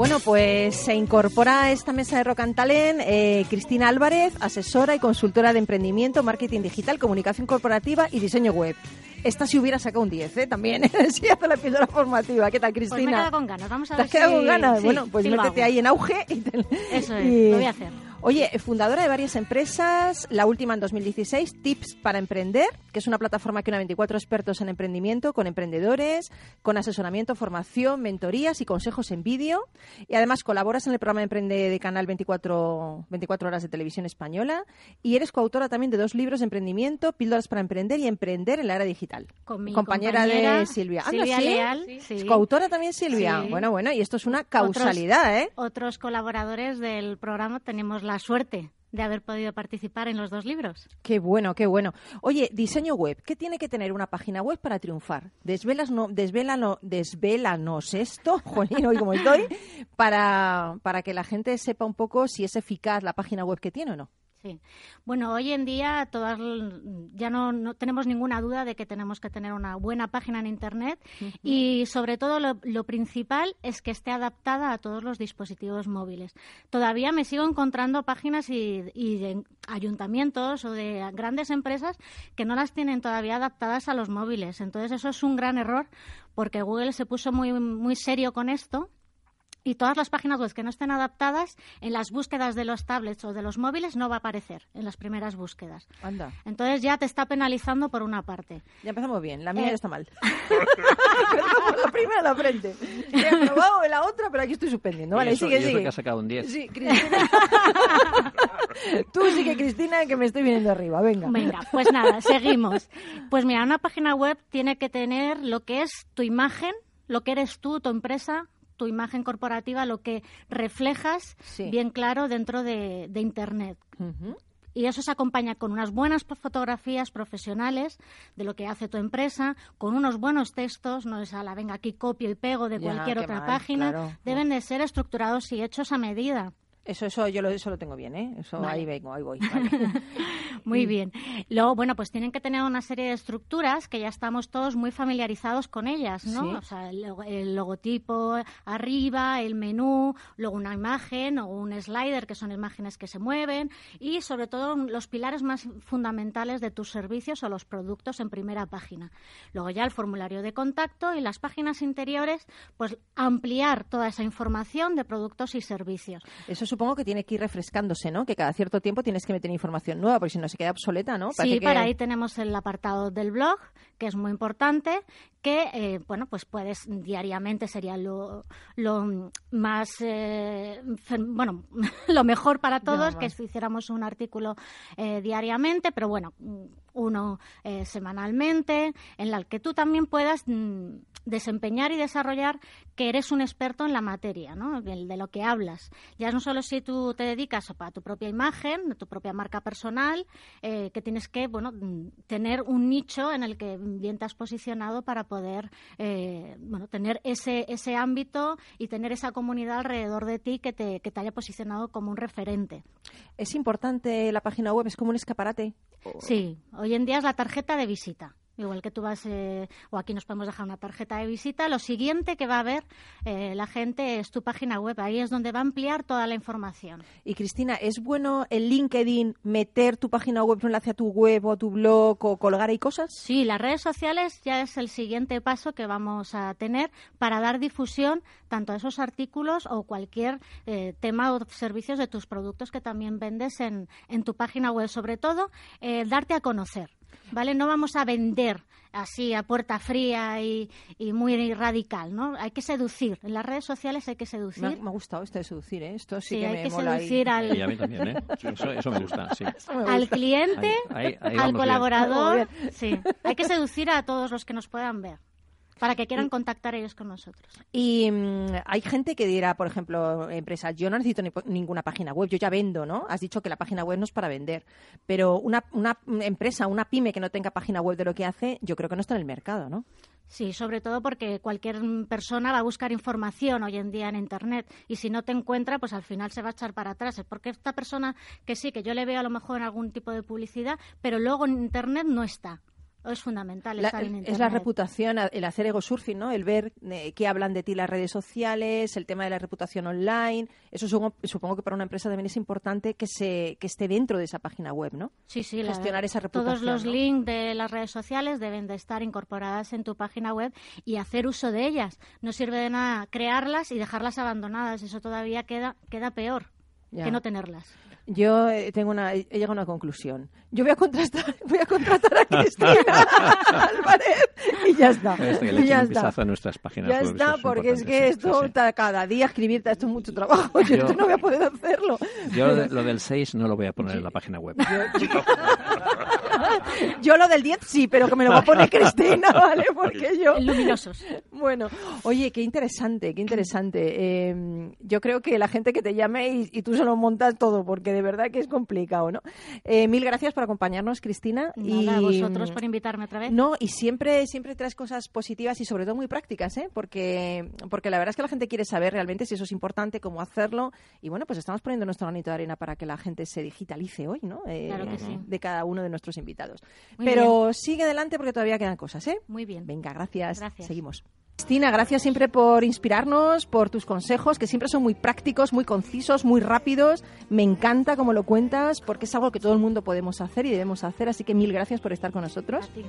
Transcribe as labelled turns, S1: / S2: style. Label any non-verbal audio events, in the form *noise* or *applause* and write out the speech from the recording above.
S1: Bueno, pues se incorpora a esta mesa de Rock and Talent eh, Cristina Álvarez, asesora y consultora de emprendimiento, marketing digital, comunicación corporativa y diseño web. Esta si hubiera sacado un 10, ¿eh? También, *laughs* si hace la episodio formativa. ¿Qué tal, Cristina? Pues me he
S2: quedado con ganas. Vamos a
S1: ¿Te
S2: ver
S1: has quedado
S2: si...
S1: con ganas?
S2: Sí,
S1: bueno, pues
S2: sí
S1: métete ahí en auge y... te-
S2: Eso es,
S1: y-
S2: lo voy a hacer.
S1: Oye, fundadora de varias empresas, la última en 2016, Tips para Emprender, que es una plataforma que une a 24 expertos en emprendimiento con emprendedores, con asesoramiento, formación, mentorías y consejos en vídeo. Y además colaboras en el programa Emprende de Canal 24, 24 Horas de Televisión Española. Y eres coautora también de dos libros de emprendimiento, Píldoras para Emprender y Emprender en la era digital.
S2: Con mi
S1: compañera, de Silvia. Anda,
S2: Silvia
S1: ¿sí?
S2: Leal,
S1: ¿Es
S2: sí.
S1: coautora también Silvia?
S2: Sí.
S1: Bueno, bueno, y esto es una causalidad, ¿eh?
S2: Otros colaboradores del programa tenemos la suerte de haber podido participar en los dos libros.
S1: Qué bueno, qué bueno. Oye, diseño web. ¿Qué tiene que tener una página web para triunfar? Desvelas no, desvélano, desvélanos esto, *laughs* jolín, hoy como estoy, para, para que la gente sepa un poco si es eficaz la página web que tiene o no.
S2: Sí. Bueno, hoy en día todas ya no, no tenemos ninguna duda de que tenemos que tener una buena página en Internet y sobre todo lo, lo principal es que esté adaptada a todos los dispositivos móviles. Todavía me sigo encontrando páginas y, y de ayuntamientos o de grandes empresas que no las tienen todavía adaptadas a los móviles. Entonces eso es un gran error porque Google se puso muy, muy serio con esto y todas las páginas web que no estén adaptadas en las búsquedas de los tablets o de los móviles no va a aparecer en las primeras búsquedas.
S1: Anda,
S2: Entonces ya te está penalizando por una parte.
S1: ya empezamos bien. La mía
S2: Eh.
S1: ya está mal. *laughs* Empezamos la primera la frente. He aprobado la otra, pero aquí estoy suspendiendo. Vale,
S3: y eso,
S1: sigue,
S3: y eso
S1: sigue.
S3: que ha sacado un 10.
S1: Sí, Cristina. Tú sigue, Cristina, que me estoy viniendo arriba. Venga.
S2: Venga, pues nada, seguimos. Pues mira, una página web tiene que tener lo que es tu imagen, lo que eres tú, tu empresa, tu imagen corporativa, lo que reflejas
S1: Sí.
S2: bien claro dentro de, de Internet. Y eso se acompaña con unas buenas fotografías profesionales de lo que hace tu empresa, con unos buenos textos, no es a la venga aquí copio y pego de
S1: Ya,
S2: cualquier otra
S1: mal,
S2: página,
S1: claro.
S2: deben de ser estructurados y hechos a medida.
S1: Eso, eso, yo lo, eso lo tengo bien, ¿eh? Eso,
S2: Vale.
S1: ahí vengo, ahí voy. *laughs* vale.
S2: Muy bien. Luego, bueno, pues tienen que tener una serie de estructuras que ya estamos todos muy familiarizados con ellas, ¿no?
S1: Sí.
S2: O sea, el logotipo arriba, el menú, luego una imagen o un slider, que son imágenes que se mueven, y sobre todo los pilares más fundamentales de tus servicios o los productos en primera página. Luego ya el formulario de contacto y las páginas interiores, pues ampliar toda esa información de productos y servicios.
S1: Eso supongo que tiene que ir refrescándose, ¿no? Que cada cierto tiempo tienes que meter información nueva, porque si no se queda obsoleta, ¿no?
S2: Sí,
S1: que-
S2: para ahí tenemos el apartado del blog, que es muy importante, que, eh, bueno, pues puedes diariamente, sería lo, lo más, eh, bueno, *laughs* lo mejor para todos, que si hiciéramos un artículo eh, diariamente, pero bueno, uno eh, semanalmente, en el que tú también puedas mm, desempeñar y desarrollar que eres un experto en la materia, ¿no? De, de lo que hablas. Ya no solo si tú te dedicas a tu propia imagen, a tu propia marca personal, eh, que tienes que, bueno, mm, tener un nicho en el que bien te has posicionado para poder, eh, bueno, tener ese, ese ámbito y tener esa comunidad alrededor de ti que te, que te haya posicionado como un referente.
S1: Es importante la página web, es como un escaparate.
S2: Sí, hoy en día es la tarjeta de visita. Igual que tú vas, eh, o aquí nos podemos dejar una tarjeta de visita, lo siguiente que va a ver eh, la gente es tu página web. Ahí es donde va a ampliar toda la información.
S1: Y Cristina, ¿es bueno en LinkedIn meter tu página web, un enlace a tu web o a tu blog o colgar ahí cosas?
S2: Sí, las redes sociales ya es el siguiente paso que vamos a tener para dar difusión tanto a esos artículos o cualquier eh, tema o servicios de tus productos que también vendes en, en tu página web. Sobre todo, eh, darte a conocer. ¿Vale? No vamos a vender así a puerta fría y, y muy radical, ¿no? Hay que seducir. En las redes sociales hay que seducir.
S1: Me ha, me ha gustado esto de seducir, ¿eh? Esto sí,
S2: Sí,
S1: que
S2: hay
S1: me
S2: que
S1: mola ahí.
S2: seducir al,
S3: Y a mí también, ¿eh? Eso, eso me gusta, sí. *laughs*
S1: Eso me
S2: al
S1: gusta.
S2: cliente,
S3: Ahí- ahí- ahí
S2: al colaborador. Sí, hay que seducir a todos los que nos puedan ver para que quieran contactar ellos con nosotros.
S1: Y mm, hay gente que dirá, por ejemplo, empresas, yo no necesito ni ninguna página web, yo ya vendo, ¿no? Has dicho que la página web no es para vender, pero una, una empresa, una pyme que no tenga página web de lo que hace, yo creo que no está en el mercado, ¿no?
S2: Sí, sobre todo porque cualquier persona va a buscar información hoy en día en Internet y si no te encuentra, pues al final se va a echar para atrás. Es porque esta persona que sí, que yo le veo a lo mejor en algún tipo de publicidad, pero luego en Internet no está. Es fundamental
S1: La-
S2: estar en
S1: es la reputación, el hacer ego surfing, ¿no? El ver eh, qué hablan de ti las redes sociales, el tema de la reputación online. Eso supongo, supongo que para una empresa también es importante que se que esté dentro de esa página web, ¿no?
S2: Sí, sí, la-
S1: gestionar esa
S2: Todos
S1: reputación,
S2: los
S1: ¿no?
S2: links de las redes sociales deben de estar incorporadas en tu página web y hacer uso de ellas. No sirve de nada crearlas y dejarlas abandonadas. Eso todavía queda, queda peor
S1: Ya.
S2: que no tenerlas.
S1: Yo eh, tengo una, he llegado a una conclusión. Yo voy a contratar, *laughs* voy a contratar a Cristina *laughs* Álvarez y ya está.
S3: Esto que
S1: Y ya
S3: un
S1: está.
S3: a nuestras páginas
S1: Ya está,
S3: es
S1: porque es que
S3: sí,
S1: esto
S3: sí,
S1: cada día escribir esto es mucho trabajo. Yo,
S3: Yo-
S1: esto no voy a poder hacerlo.
S3: Yo lo, de- lo del 6 no lo voy a poner en la *laughs* página web.
S1: Yo *laughs* lo del 10 sí, pero que me lo va a poner *laughs* Cristina, ¿vale? Porque yo...
S2: Luminosos.
S1: Bueno, oye, qué interesante, qué interesante. Eh, yo creo que la gente que te llame y, y tú se lo montas todo, porque de verdad que es complicado, ¿no? Eh, mil gracias por acompañarnos, Cristina.
S2: Nada, a
S1: y,
S2: vosotros por invitarme otra vez.
S1: No, y siempre, siempre traes cosas positivas y sobre todo muy prácticas, ¿eh? Porque, porque la verdad es que la gente quiere saber realmente si eso es importante, cómo hacerlo. Y bueno, pues estamos poniendo nuestro granito de arena para que la gente se digitalice hoy, ¿no? Eh,
S2: Claro que sí.
S1: De cada uno de nuestros invitados.
S2: Muy
S1: Pero sigue adelante porque todavía quedan cosas, ¿eh?
S2: Muy bien.
S1: Venga, gracias.
S2: Gracias.
S1: Seguimos. Cristina, gracias siempre por inspirarnos, por tus consejos, que siempre son muy prácticos, muy concisos, muy rápidos. Me encanta cómo lo cuentas, porque es algo que todo el mundo podemos hacer y debemos hacer. Así que mil gracias por estar con
S2: A
S1: nosotros.
S2: ti.